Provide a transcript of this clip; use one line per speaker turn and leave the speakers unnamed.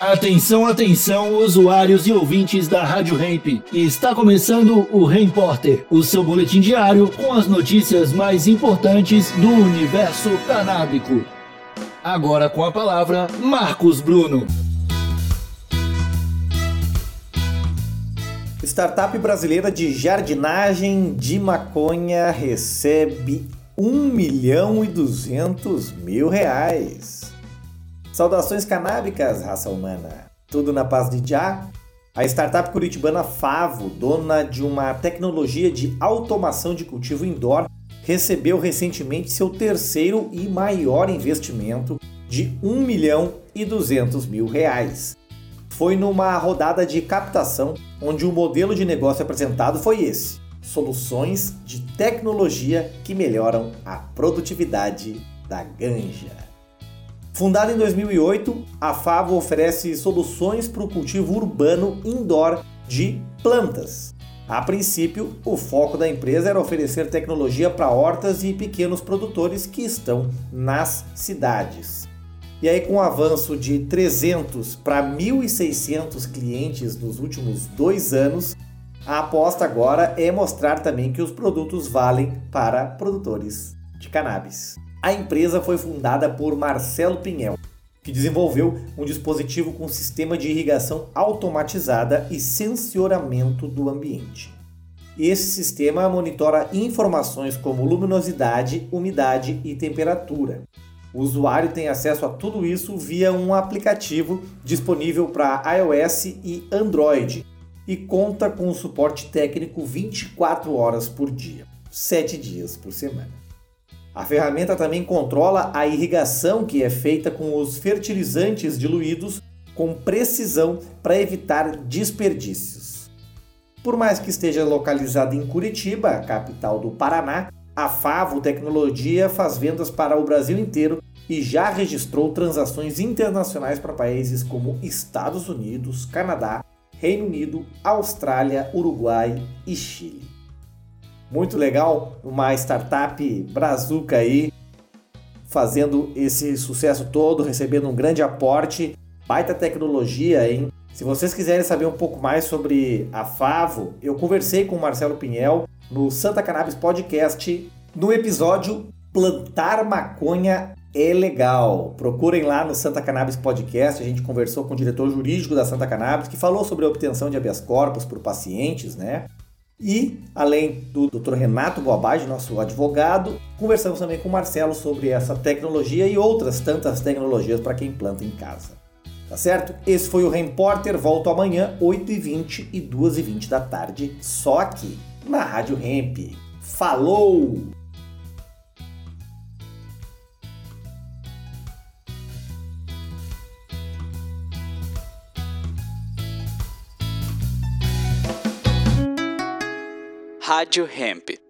Atenção, atenção, usuários e ouvintes da Rádio Ramp. Está começando o Repórter, o seu boletim diário com as notícias mais importantes do universo canábico. Agora com a palavra, Marcos Bruno.
Startup brasileira de jardinagem de maconha recebe 1 milhão e 200 mil reais. Saudações canábicas, raça humana. Tudo na paz de Já? A startup curitibana Favo, dona de uma tecnologia de automação de cultivo indoor, recebeu recentemente seu terceiro e maior investimento de 1 milhão e 200 mil reais. Foi numa rodada de captação onde o modelo de negócio apresentado foi esse: soluções de tecnologia que melhoram a produtividade da ganja. Fundada em 2008, a Favo oferece soluções para o cultivo urbano indoor de plantas. A princípio, o foco da empresa era oferecer tecnologia para hortas e pequenos produtores que estão nas cidades. E aí, com o avanço de 300 para 1.600 clientes nos últimos dois anos, a aposta agora é mostrar também que os produtos valem para produtores de cannabis. A empresa foi fundada por Marcelo Pinhel, que desenvolveu um dispositivo com sistema de irrigação automatizada e sensoramento do ambiente. Esse sistema monitora informações como luminosidade, umidade e temperatura. O usuário tem acesso a tudo isso via um aplicativo disponível para iOS e Android e conta com suporte técnico 24 horas por dia, 7 dias por semana. A ferramenta também controla a irrigação que é feita com os fertilizantes diluídos com precisão para evitar desperdícios. Por mais que esteja localizada em Curitiba, capital do Paraná, a Favo Tecnologia faz vendas para o Brasil inteiro e já registrou transações internacionais para países como Estados Unidos, Canadá, Reino Unido, Austrália, Uruguai e Chile. Muito legal, uma startup brazuca aí, fazendo esse sucesso todo, recebendo um grande aporte, baita tecnologia, hein? Se vocês quiserem saber um pouco mais sobre a Favo, eu conversei com o Marcelo Pinhel no Santa Cannabis Podcast, no episódio Plantar Maconha é legal. Procurem lá no Santa Cannabis Podcast. A gente conversou com o diretor jurídico da Santa Cannabis, que falou sobre a obtenção de habeas corpus por pacientes, né? E, além do Dr. Renato Boabage, nosso advogado, conversamos também com o Marcelo sobre essa tecnologia e outras tantas tecnologias para quem planta em casa. Tá certo? Esse foi o Repórter. Volto amanhã, 8h20 e 2h20 da tarde, só aqui, na Rádio Hemp. Falou!
Rádio Hemp.